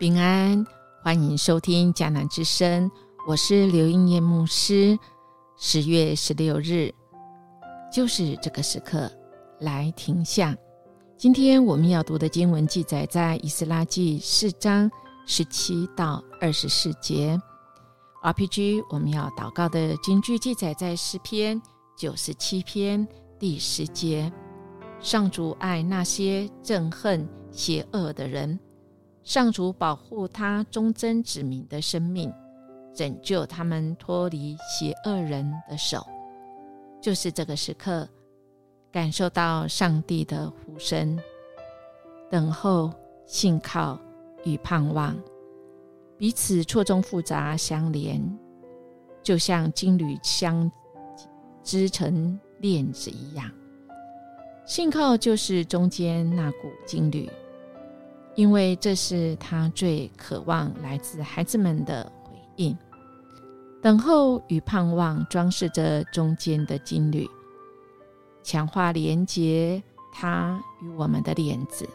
平安，欢迎收听迦南之声，我是刘英叶牧师。十月十六日，就是这个时刻，来停下。今天我们要读的经文记载在《以斯拉记》四章十七到二十四节。RPG 我们要祷告的经句记载在诗篇九十七篇第十节。上主爱那些憎恨邪恶的人。上主保护他忠贞子民的生命，拯救他们脱离邪恶人的手。就是这个时刻，感受到上帝的呼声，等候、信靠与盼望，彼此错综复杂相连，就像金缕相织成链子一样。信靠就是中间那股金缕。因为这是他最渴望来自孩子们的回应，等候与盼望装饰着中间的金缕，强化连接他与我们的链子。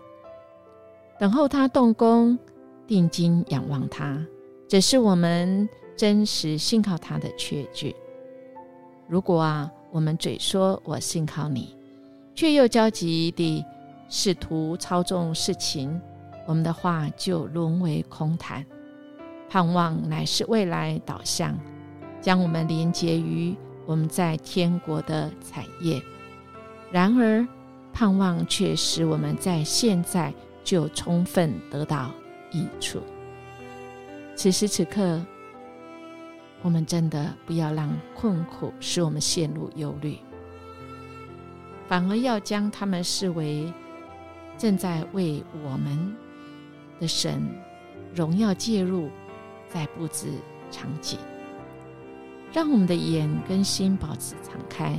等候他动工，定睛仰望他，这是我们真实信靠他的确据。如果啊，我们嘴说我信靠你，却又焦急地试图操纵事情。我们的话就沦为空谈，盼望乃是未来导向，将我们连接于我们在天国的产业。然而，盼望却使我们在现在就充分得到益处。此时此刻，我们真的不要让困苦使我们陷入忧虑，反而要将他们视为正在为我们。的神荣耀介入，在布置场景，让我们的眼跟心保持敞开，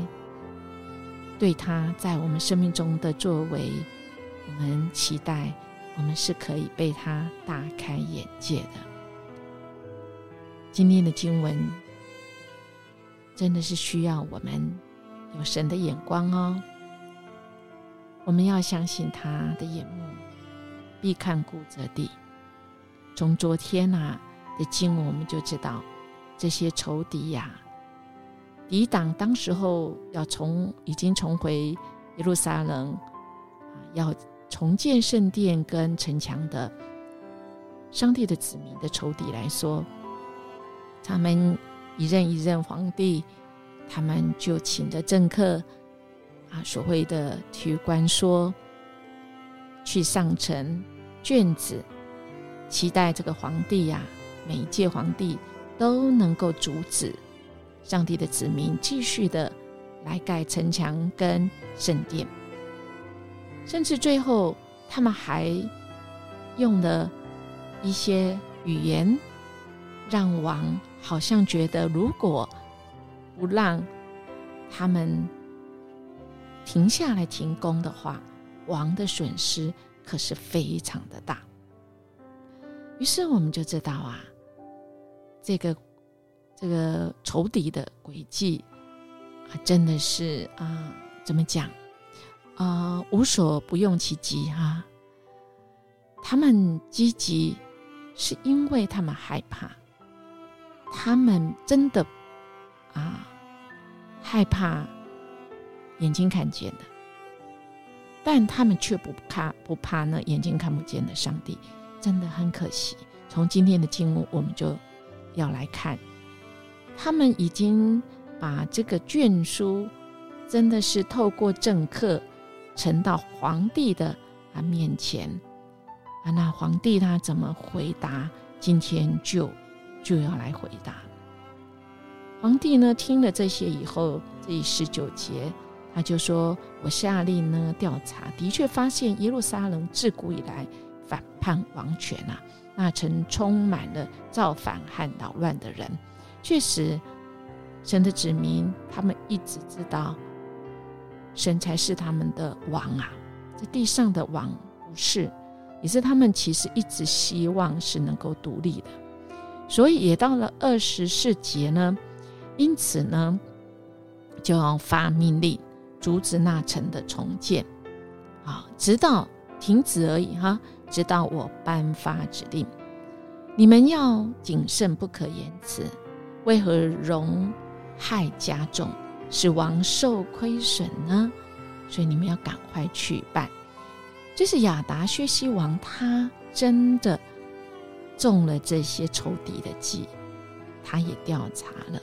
对他在我们生命中的作为，我们期待我们是可以被他大开眼界的。今天的经文真的是需要我们有神的眼光哦，我们要相信他的眼目。必看顾着地。从昨天呐的经文，我们就知道这些仇敌呀，抵挡当时候要重已经重回耶路撒冷啊，要重建圣殿跟城墙的上帝的子民的仇敌来说，他们一任一任皇帝，他们就请着政客啊，所谓的体育官说去上城。卷子，期待这个皇帝呀，每一届皇帝都能够阻止上帝的子民继续的来盖城墙跟圣殿，甚至最后他们还用了一些语言，让王好像觉得，如果不让他们停下来停工的话，王的损失。可是非常的大，于是我们就知道啊，这个这个仇敌的诡计啊，真的是啊，怎么讲啊，无所不用其极哈。他们积极是因为他们害怕，他们真的啊害怕眼睛看见的。但他们却不怕不怕那眼睛看不见的上帝，真的很可惜。从今天的经文，我们就要来看，他们已经把这个卷书，真的是透过政客呈到皇帝的啊面前啊。那皇帝他怎么回答？今天就就要来回答。皇帝呢，听了这些以后，这十九节。他就说：“我下令呢调查，的确发现耶路撒冷自古以来反叛王权啊，那曾充满了造反和捣乱的人。确实，神的子民他们一直知道，神才是他们的王啊，这地上的王不是，也是他们其实一直希望是能够独立的。所以也到了二十四节呢，因此呢，就要发命令。”阻止那城的重建，啊，直到停止而已哈，直到我颁发指令。你们要谨慎，不可言辞。为何容害加重，使王受亏损呢？所以你们要赶快去办。这是亚达薛西王，他真的中了这些仇敌的计，他也调查了，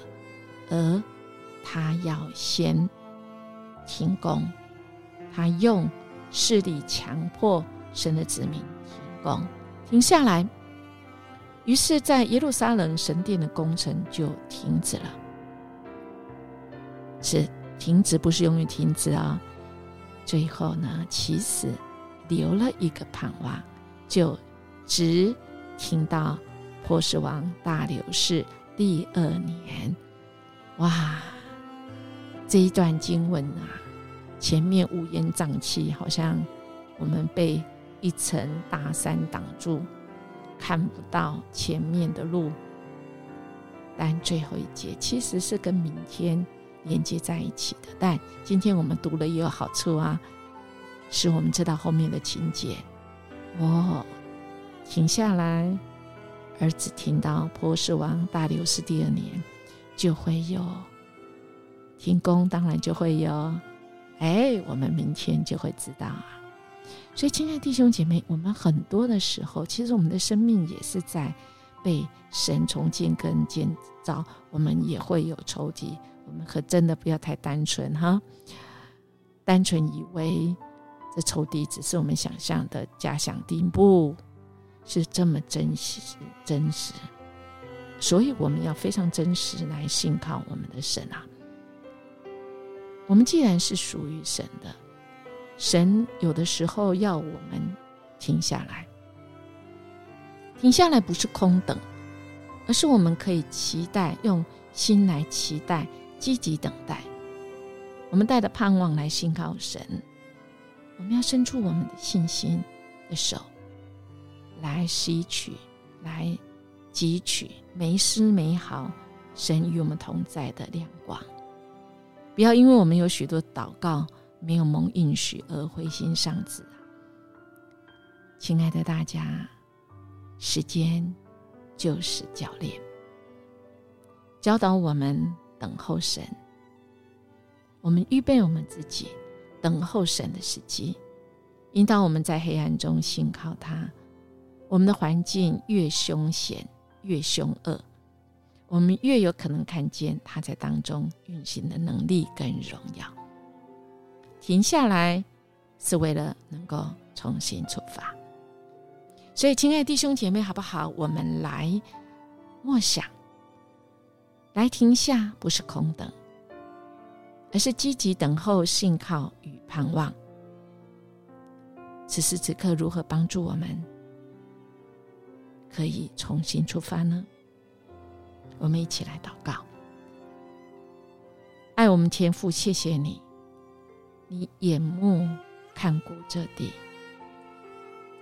而他要先停工，他用势力强迫神的子民停工，停下来。于是，在耶路撒冷神殿的工程就停止了。是停止，不是永远停止啊。最后呢，其实。留了一个盼望，就直听到波斯王大流士第二年。哇，这一段经文啊，前面乌烟瘴气，好像我们被一层大山挡住，看不到前面的路。但最后一节其实是跟明天连接在一起的。但今天我们读了也有好处啊。使我们知道后面的情节。哦，停下来，儿子听到波斯王大流士第二年就会有停工，当然就会有。哎，我们明天就会知道啊。所以，亲爱的弟兄姐妹，我们很多的时候，其实我们的生命也是在被神重建跟建造，我们也会有仇敌。我们可真的不要太单纯哈，单纯以为。这仇敌只是我们想象的假想敌，不是这么真实真实，所以我们要非常真实来信靠我们的神啊！我们既然是属于神的，神有的时候要我们停下来，停下来不是空等，而是我们可以期待，用心来期待，积极等待，我们带着盼望来信靠神。我们要伸出我们的信心的手，来吸取、来汲取每丝美好神与我们同在的亮光。不要因为我们有许多祷告没有蒙应许而灰心丧志啊！亲爱的大家，时间就是教练，教导我们等候神，我们预备我们自己。等候神的时机，引导我们在黑暗中信靠他。我们的环境越凶险、越凶恶，我们越有可能看见他在当中运行的能力跟荣耀。停下来是为了能够重新出发。所以，亲爱的弟兄姐妹，好不好？我们来默想，来停下，不是空等。而是积极等候、信靠与盼望。此时此刻，如何帮助我们可以重新出发呢？我们一起来祷告：爱我们天父，谢谢你，你眼目看顾这地。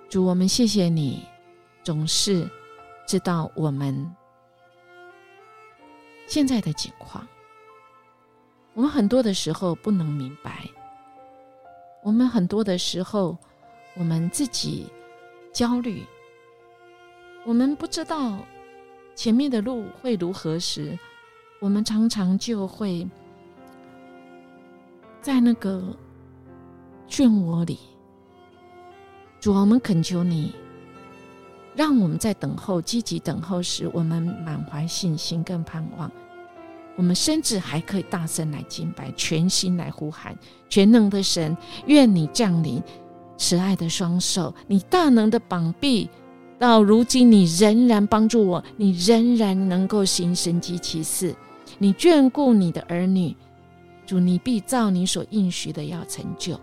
主，我们谢谢你，总是知道我们现在的境况。我们很多的时候不能明白，我们很多的时候，我们自己焦虑，我们不知道前面的路会如何时，我们常常就会在那个漩涡里。主，我们恳求你，让我们在等候、积极等候时，我们满怀信心跟盼望。我们甚至还可以大声来敬拜，全心来呼喊全能的神，愿你降临，慈爱的双手，你大能的膀臂，到如今你仍然帮助我，你仍然能够行神迹奇事，你眷顾你的儿女，主你必照你所应许的要成就。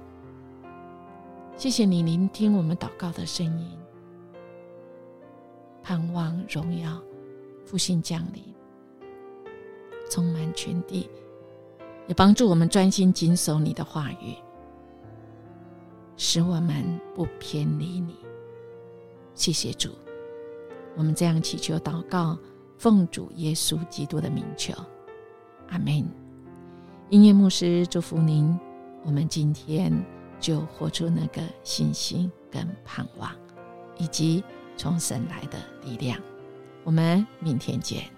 谢谢你聆听我们祷告的声音，盼望荣耀复兴降临。充满全地，也帮助我们专心谨守你的话语，使我们不偏离你。谢谢主，我们这样祈求祷告，奉主耶稣基督的名求，阿门。音乐牧师祝福您，我们今天就活出那个信心跟盼望，以及从神来的力量。我们明天见。